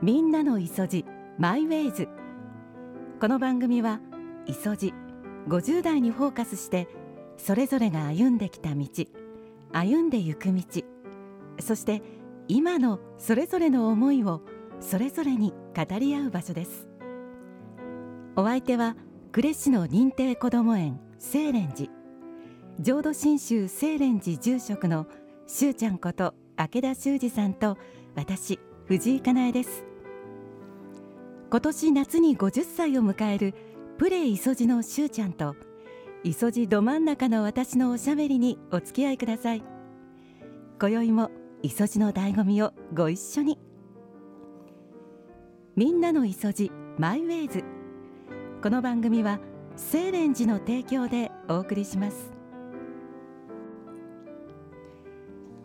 みんなのいそじマイウェイズ。この番組はいそじ50代にフォーカスしてそれぞれが歩んできた道歩んでゆく道そして今のそれぞれの思いをそれぞれに語り合う場所です。お相手は呉市の認定こども園清蓮寺。浄土真宗清蓮寺住職のしゅうちゃんこと明田修二さんと私藤井かなえです。今年夏に50歳を迎えるプレイ磯路のしゅうちゃんと磯路ど真ん中の私のおしゃべりにお付き合いください。今宵も磯路の醍醐味をご一緒に。みんなの磯路マイウェイズ。この番組は清蓮寺の提供でお送りします。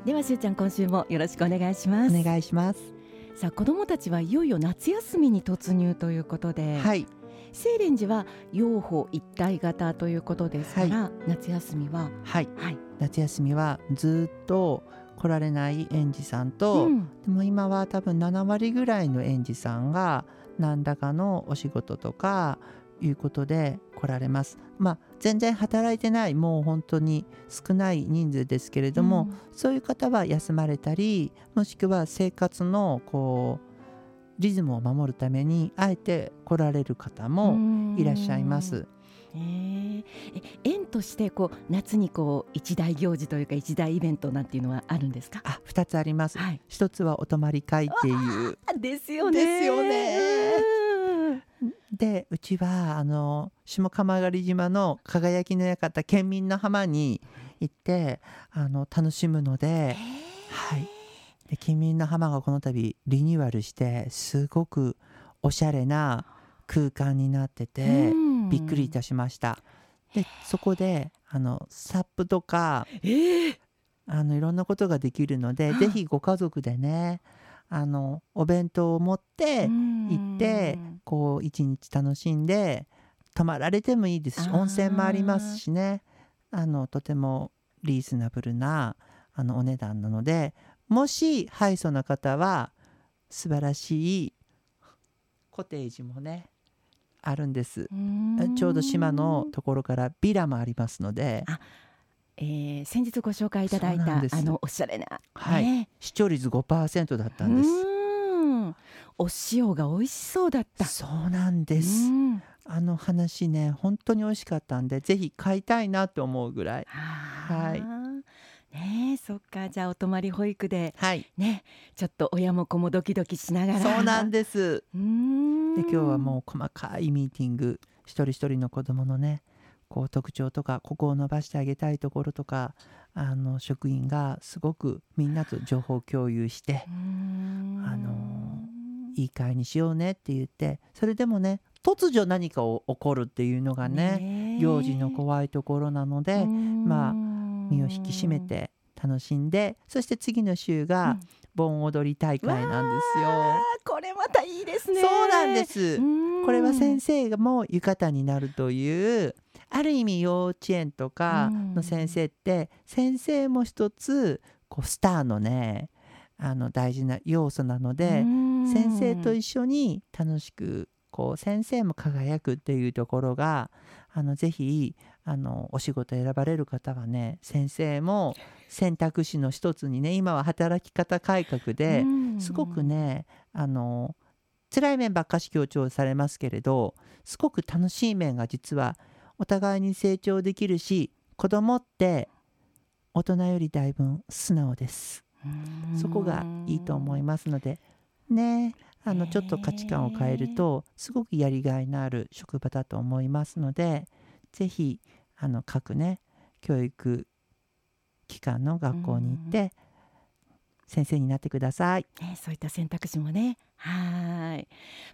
ではしゅうちゃん今週もよろしくお願いします。お願いします。さあ子どもたちはいよいよ夏休みに突入ということで、はい。清蓮寺は養護一体型ということですから、は夏休みははい。はい、夏休みはずっと来られない園児さんと、うん。でも今は多分7割ぐらいの園児さんが何らかのお仕事とかいうことで来られます。まあ全然働いてないもう本当に少ない人数ですけれども、そういう方は休まれたりもしくは生活のこうリズムを守るためにあえて来られる方もいらっしゃいます。へええ園としてこう夏にこう一大行事というか一大イベントなんていうのはあるんですか？あ2つあります。はい。一つはお泊まり会っていうですよね。ですよねうんでうちはあの下鎌狩島の輝きの館県民の浜に行ってあの楽しむので,、はい、で県民の浜がこの度リニューアルしてすごくおしゃれな空間になってて、うん。びっくりいたしました。でそこであのサップとかええあのいろんなことができるので、うんぜひご家族でねあのお弁当を持って行ってこう一日楽しんで泊まられてもいいですし温泉もありますしね。あのとてもリーズナブルなあのお値段なのでもしハイソな方は素晴らしいコテージもねあるんです。うん。ちょうど島のところからビラもありますので。あえー先日ご紹介いただいたあのおしゃれな、はい。ね。視聴率5%だったんです。うんお塩が美味しそうだった。そうなんですうんあの話ね本当に美味しかったんでぜひ買いたいなと思うぐらいはい。ねえ、そっか、じゃあお泊まり保育ではいね、ちょっと親も子もドキドキしながら。そうなんで。ですうーんで今日はもう細かいミーティング一人一人の子供のねこう特徴とかここを伸ばしてあげたいところとかあの職員がすごくみんなと情報共有してあのいい会にしようねって言ってそれでもね突如何かを起こるっていうのがねえ幼児の怖いところなのでまあ身を引き締めて楽しんでそして次の週が盆踊り大会なんですよ。これまたいいですね。そうなんです。これは先生。生がもう浴衣になるというある意味幼稚園とかの先生って先生も一つこうスターのねあの大事な要素なので先生と一緒に楽しくこう先生も輝くっていうところがあのぜひあのお仕事選ばれる方はね先生も選択肢の一つにね今は働き方改革ですごくねあの辛い面ばっかし強調されますけれどすごく楽しい面が実はお互いに成長できるし子供って大人よりだいぶ素直です。うん。そこがいいと思いますのでねあのちょっと価値観を変えるとすごくやりがいのある職場だと思いますのでぜひあの各ね教育機関の学校に行って先生になってください。ね、そういった選択肢もね。はい。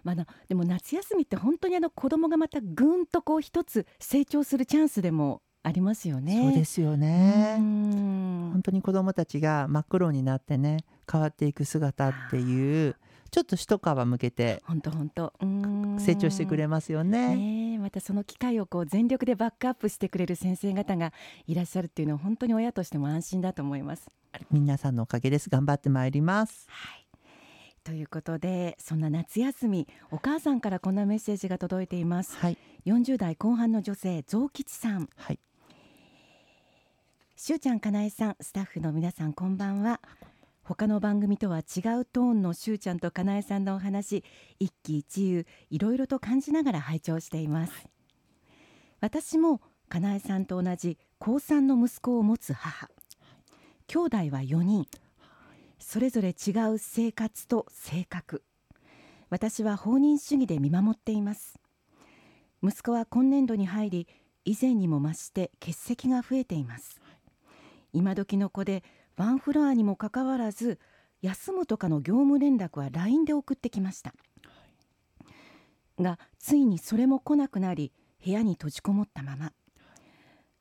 まあ、あのでも夏休みって本当にあの子供がまたぐんとこう一つ成長するチャンスでもありますよね。そうですよね。うん本当に子どもたちが真っ黒になってね変わっていく姿っていうちょっと一皮むけて本当本当。うん成長してくれますよね。ねえまたその機会をこう全力でバックアップしてくれる先生方がいらっしゃるっていうのは本当に親としても安心だと思います。皆さんのおかげです頑張ってまいります。はい。ということでそんな夏休みお母さんからこんなメッセージが届いています、はい40代後半の女性増吉さんはいしゅうちゃんかなえさんスタッフの皆さんこんばんは。他の番組とは違うトーンのしゅうちゃんとかなえさんのお話一喜一憂いろいろと感じながら拝聴しています、私もかなえさんと同じ高3の息子を持つ母。兄弟は4人。それぞれ違う生活と性格。私は放任主義で見守っています。息子は今年度に入り以前にも増して欠席が増えています。今時の子でワンフロアにもかかわらず休むとかの業務連絡は LINE で送ってきました。がついにそれも来なくなり部屋に閉じこもったまま。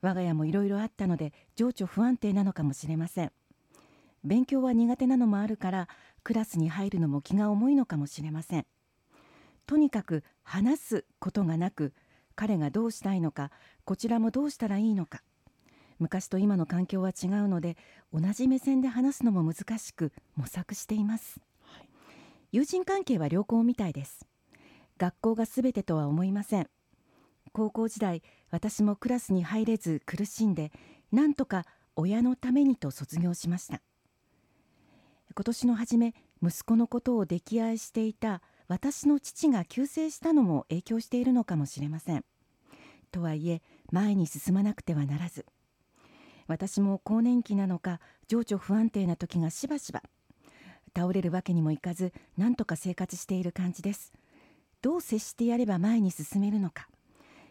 我が家もいろいろあったので情緒不安定なのかもしれません。勉強は苦手なのもあるからクラスに入るのも気が重いのかもしれません。とにかく話すことがなく彼がどうしたいのかこちらもどうしたらいいのか昔と今の環境は違うので同じ目線で話すのも難しく模索しています、友人関係は良好みたいです。学校がすべてとは思いません。高校時代私もクラスに入れず苦しんでなんとか親のためにと卒業しました。今年の初め息子のことを溺愛していた私の父が急逝したのも影響しているのかもしれません。とはいえ前に進まなくてはならず私も更年期なのか情緒不安定な時がしばしば。倒れるわけにもいかず何とか生活している感じです。どう接してやれば前に進めるのか。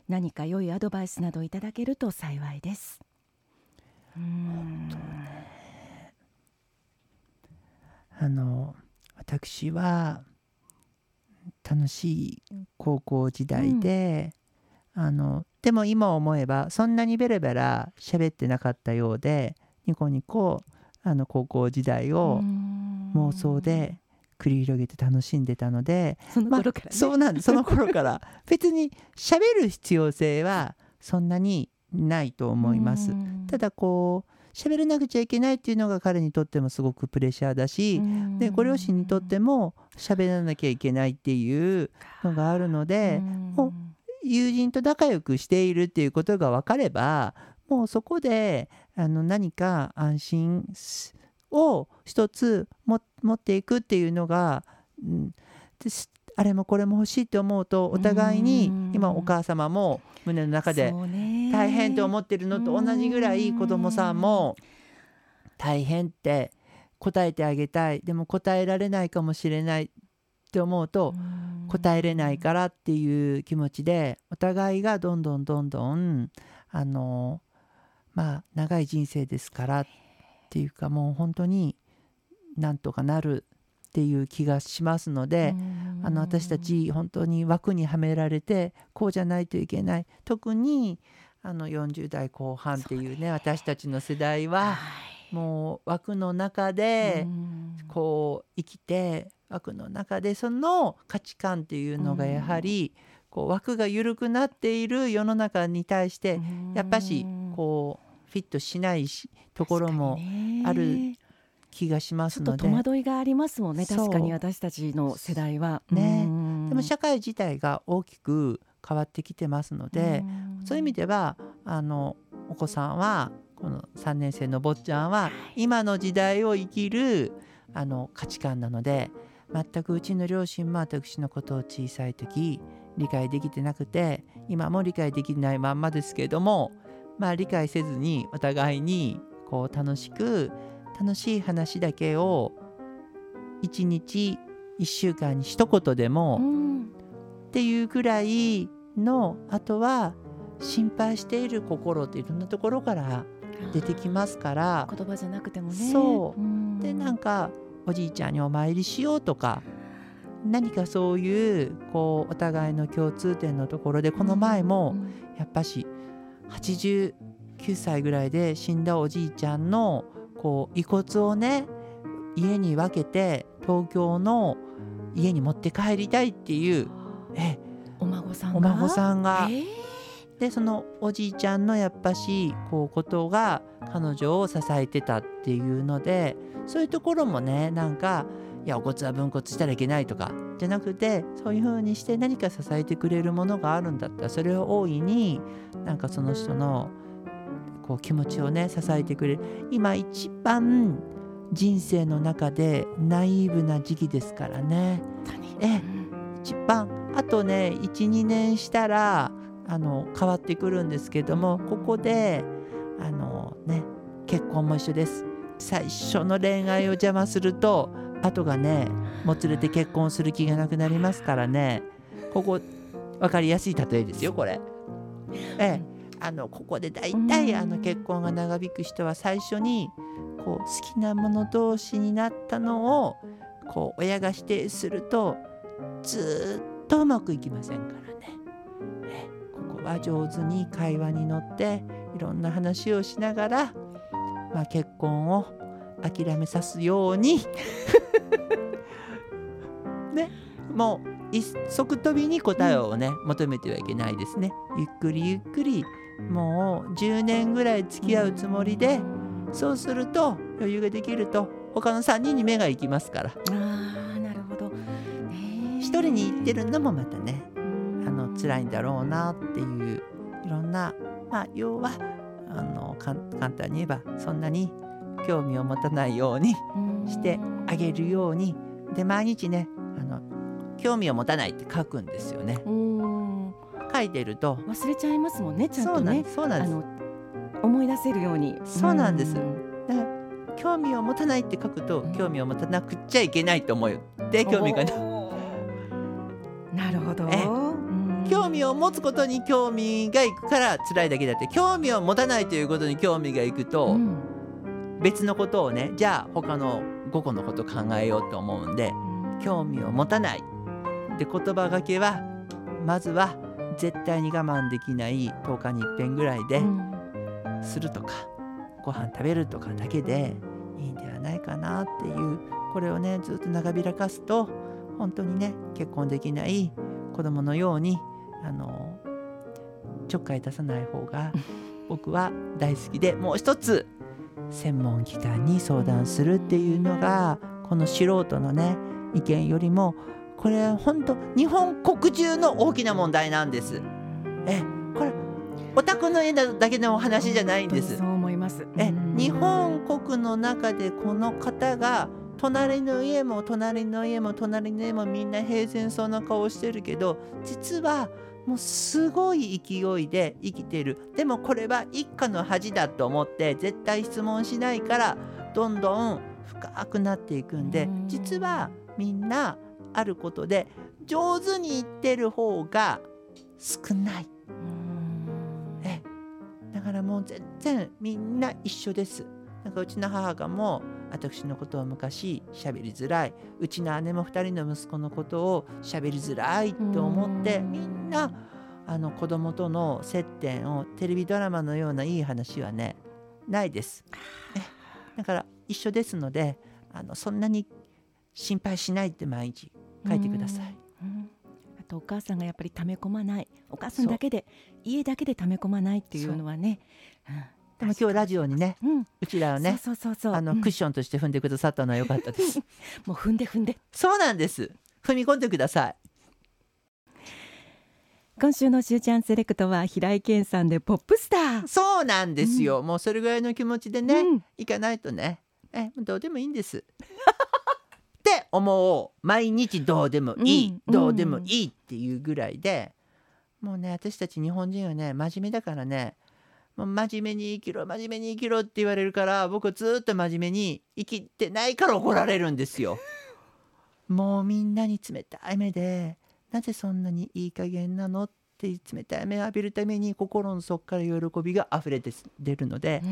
何か良いアドバイスなどいただけると幸いです。うーんあの私は楽しい高校時代で、あのでも今思えばそんなにベラベラ喋ってなかったようでニコニコあの高校時代を妄想で繰り広げて楽しんでたので、そのまあ頃からね、そうなんです。その頃から。別に喋る必要性はそんなにないと思います。ただこう喋らなくちゃいけないっていうのが彼にとってもすごくプレッシャーだし、でご両親にとっても喋らなきゃいけないっていうのがあるので、もう友人と仲良くしているっていうことが分かればもうそこであの何か安心を一つも持っていくっていうのが、うん、あれもこれも欲しいって思うとお互いにうん。今お母様も胸の中で大変と思ってるのと同じぐらい子供さんも大変って答えてあげたい。でも答えられないかもしれないって思うと答えれないからっていう気持ちでお互いがどんどんどんどんあのまあ長い人生ですからっていうかもう本当になんとかなるっていう気がしますのであの私たち本当に枠にはめられてこうじゃないといけない。特にあの40代後半っていうね私たちの世代はもう枠の中でこう生きて枠の中でその価値観っていうのがやはりこう枠が緩くなっている世の中に対してやっぱしこうフィットしないしところもある気がしまちょっとすので戸惑いがありますもんね確かに私たちの世代は。ね。うん。でも社会自体が大きく変わってきてますのでうん。そういう意味ではあのお子さんはこの3年生の坊ちゃんは今の時代を生きるあの価値観なので全くうちの両親も私のことを小さい時理解できてなくて今も理解できないまんまですけれどもまあ理解せずにお互いにこう楽しく楽しい話だけを1日1週間に一言でも、うん。っていうくらいのあとは心配している心っていろんなところから出てきますから言葉じゃなくてもね。そう。うん。でなんかおじいちゃんにお参りしようとか何かそういうこうお互いの共通点のところでこの前もうんやっぱし89歳ぐらいで死んだおじいちゃんのこう遺骨をね家に分けて東京の家に持って帰りたいっていうえお孫さんが？お孫さんが。えー。でそのおじいちゃんのやっぱしこうことが彼女を支えてたっていうのでそういうところもねなんかいやお骨は分骨したらいけないとかじゃなくてそういう風にして何か支えてくれるものがあるんだったらそれを大いになんかその人のこう気持ちをね支えてくれる。今一番人生の中でナイーブな時期ですからね。え一番。あとね12年したらあの変わってくるんですけどもここであのね結婚も一緒です最初の恋愛を邪魔すると後がねもつれて結婚する気がなくなりますからね。ここ分かりやすい例えですよこれ。ええ。あのここで大体あの結婚が長引く人は最初にこう好きなもの同士になったのをこう親が否定するとずっとうまくいきませんからね。え。ここは上手に会話に乗っていろんな話をしながら、まあ、結婚を諦めさすように ねもう一足飛びに答えをね、求めてはいけないですね。ゆっくりゆっくりもう10年ぐらい付き合うつもりでそうすると余裕ができると他の3人に目が行きますからあーなるほど。一人に言ってるのもまたねあの辛いんだろうなっていういろんなまあ要はあの簡単に言えばそんなに興味を持たないようにしてあげるように。で毎日ねあの興味を持たないって書くんですよね。うん。書いてると忘れちゃいますもんねちゃんとね。そうなんです思い出せるように。そうなんです。興味を持たないって書くとうん。興味を持たなくっちゃいけないと思う。で興味がなを持つことに興味がいくから辛いだけだって興味を持たないということに興味がいくと、うん。別のことをねじゃあ他の5個のこと考えようと思うんで興味を持たないで言葉がけはまずは絶対に我慢できない10日に一遍ぐらいでうん。するとか、ご飯食べるとかだけでいいんではないかなっていうこれをねずっと長開かすと本当にね結婚できない子供のようにあのちょっかい出さない方が 僕は大好きでもう一つ専門機関に相談するっていうのがこの素人のね意見よりもこれ本当日本国中の大きな問題なんです。えこれお宅の家だけのお話じゃないんですそう。思いますえうん日本国の中でこの方が隣の家も隣の家も隣の家もみんな平然そうな顔してるけど実はもうすごい勢いで生きてる。でもこれは一家の恥だと思って絶対質問しないからどんどん深くなっていくんでうん。実はみんなあることで上手に言ってる方が少ない。だからもう全然みんな一緒です。なんかうちの母がもう私のことを昔喋りづらい。うちの姉も2人の息子のことを喋りづらいと思ってうん。みんなあの子供との接点をテレビドラマのようないい話はねないです。えだから一緒ですのであのそんなに心配しないって毎日書いてください。うん。あとお母さんがやっぱり溜め込まない。お母さんだけで家だけで溜め込まないっていうのはね、でも今日ラジオにねうん、うちらをねそうそうそうそうあのうんクッションとして踏んでくださったのは良かったです。もう踏んで踏んでそうなんです。踏み込んでください。今週のしゅうちゃんセレクトは平井堅さんでポップスターそうなんですよ。もうそれぐらいの気持ちでね、うんいかないとね、え、どうでもいいんです。って思う。毎日どうでもいい、うんどうでもいいっていうぐらいで、もうね、私たち日本人はね、真面目だからね、真面目に生きろ、真面目に生きろって言われるから、僕ずっと真面目に生きてないから怒られるんですよ。もうみんなに冷たい目で、なぜそんなにいい加減なのって冷たい目を浴びるために心の底から喜びが溢れて出るので、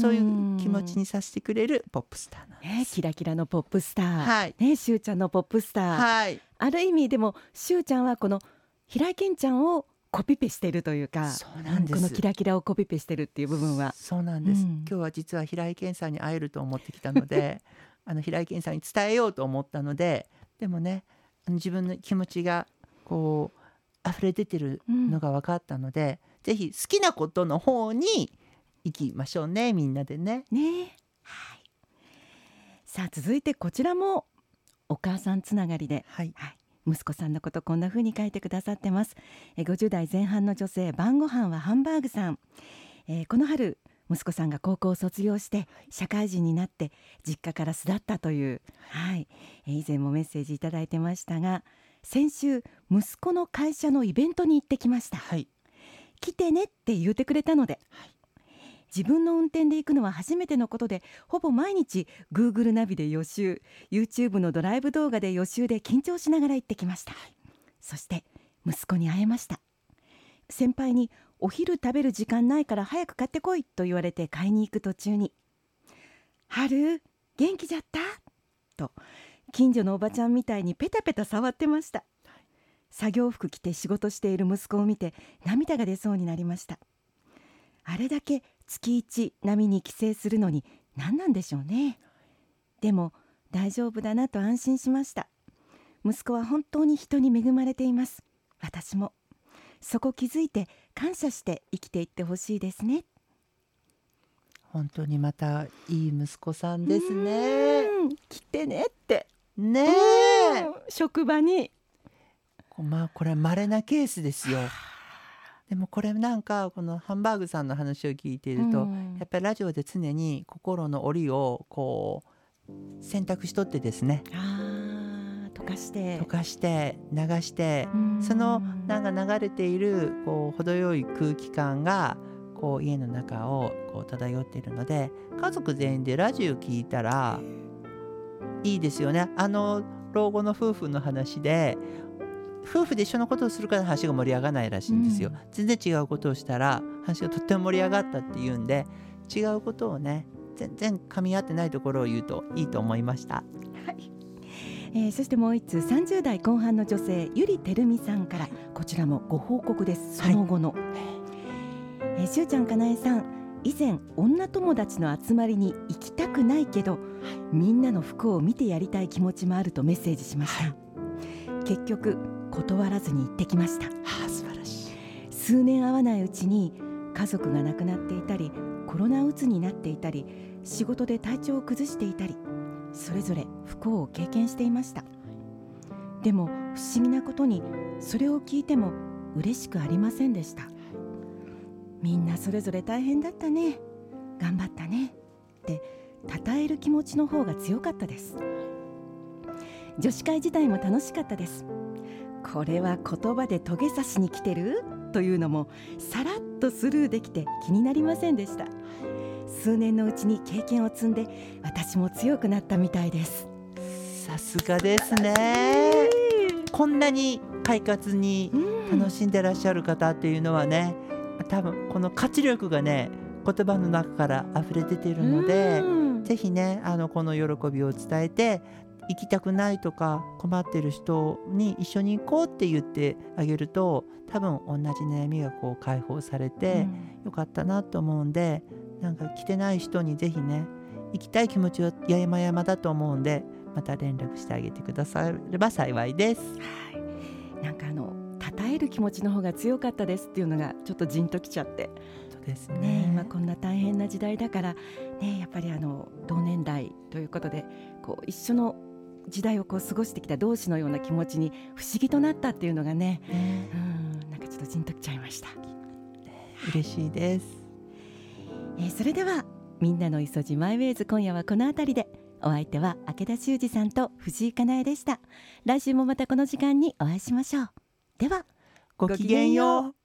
そういう気持ちにさせてくれるポップスターなんです。ねキラキラのポップスター、はい。ねしゅうちゃんのポップスター、はい、ある意味でもしゅうちゃんはこの平井堅ちゃんをコピペしてるというかそうなんです。このキラキラをコピペしてるっていう部分は。そうなんです、うん。今日は実は平井堅さんに会えると思ってきたので あの平井堅さんに伝えようと思ったのででもね自分の気持ちがこう溢れ出てるのが分かったので、ぜひ好きなことの方に行きましょうねみんなでね。ね。はい。さあ続いてこちらもお母さんつながりで、はい。はい、息子さんのことこんな風に書いてくださってます。え50代前半の女性晩ご飯はハンバーグさん、えーこの春息子さんが高校を卒業して社会人になって実家から巣立ったという、はい。えー以前もメッセージいただいてましたが先週息子の会社のイベントに行ってきました。はい。来てねって言ってくれたので、自分の運転で行くのは初めてのことでほぼ毎日 Google ナビで予習 YouTube のドライブ動画で予習で緊張しながら行ってきました、そして息子に会えました。先輩にお昼食べる時間ないから早く買ってこいと言われて買いに行く途中に「春元気じゃった?」と近所のおばちゃんみたいにペタペタ触ってました。作業服着て仕事している息子を見て涙が出そうになりました。あれだけ月一並みに帰省するのに何なんでしょうね。でも大丈夫だなと安心しました。息子は本当に人に恵まれています。私も。そこ気づいて感謝して生きていってほしいですね。本当にまたいい息子さんですね。うん来てねって。ね職場に。まあこれ稀なケースですよでもこれなんかこのハンバーグさんの話を聞いていると、うん。やっぱりラジオで常に心の檻をこう選択しとってですね。あー溶かして。溶かして流してうん。そのなんか流れているこう程よい空気感がこう家の中をこう漂っているので家族全員でラジオ聞いたらいいですよね。あの老後の夫婦の話で夫婦で一緒のことをするから話が盛り上がらないらしいんですよ、うん。全然違うことをしたら話がとっても盛り上がったっていうんで違うことをね全然噛み合ってないところを言うといいと思いました。はい、えーそしてもう一通30代後半の女性ゆりてるみさんから。こちらもご報告です。その後の、えーしゅうちゃんかなえさん以前女友達の集まりに行きたくないけど、みんなの服を見てやりたい気持ちもあるとメッセージしました、結局断らずに行ってきました。はあ素晴らしい。数年会わないうちに家族が亡くなっていたりコロナうつになっていたり仕事で体調を崩していたりそれぞれ不幸を経験していました。でも不思議なことにそれを聞いても嬉しくありませんでした。みんなそれぞれ大変だったね。頑張ったね。って称える気持ちの方が強かったです。女子会自体も楽しかったですこれは言葉でトゲ刺しに来てる？というのもさらっとスルーできて気になりませんでした。数年のうちに経験を積んで私も強くなったみたいです。さすがですね。こんなに快活に楽しんでらっしゃる方っていうのはね多分この活力がね言葉の中から溢れ出ているのでうん。ぜひねあのこの喜びを伝えて行きたくないとか困ってる人に一緒に行こうって言ってあげると多分同じ悩みがこう解放されてよかったなと思うんでなんか来てない人にぜひね行きたい気持ちは山々だと思うんでまた連絡してあげてくだされば幸いです。はい、なんかあの称える気持ちの方が強かったですっていうのがちょっとじんときちゃって。そうですね。ね今こんな大変な時代だからねやっぱりあの同年代ということでこう一緒の時代をこう過ごしてきた同士のような気持ちに不思議となったっていうのがねねうんなんかちょっとじんときちゃいました、嬉しいです。えーそれではみんなの磯路マイウェイズ今夜はこの辺りでお相手は明田修二さんと藤井かなえでした来週もまたこの時間にお会いしましょうではごきげんよう。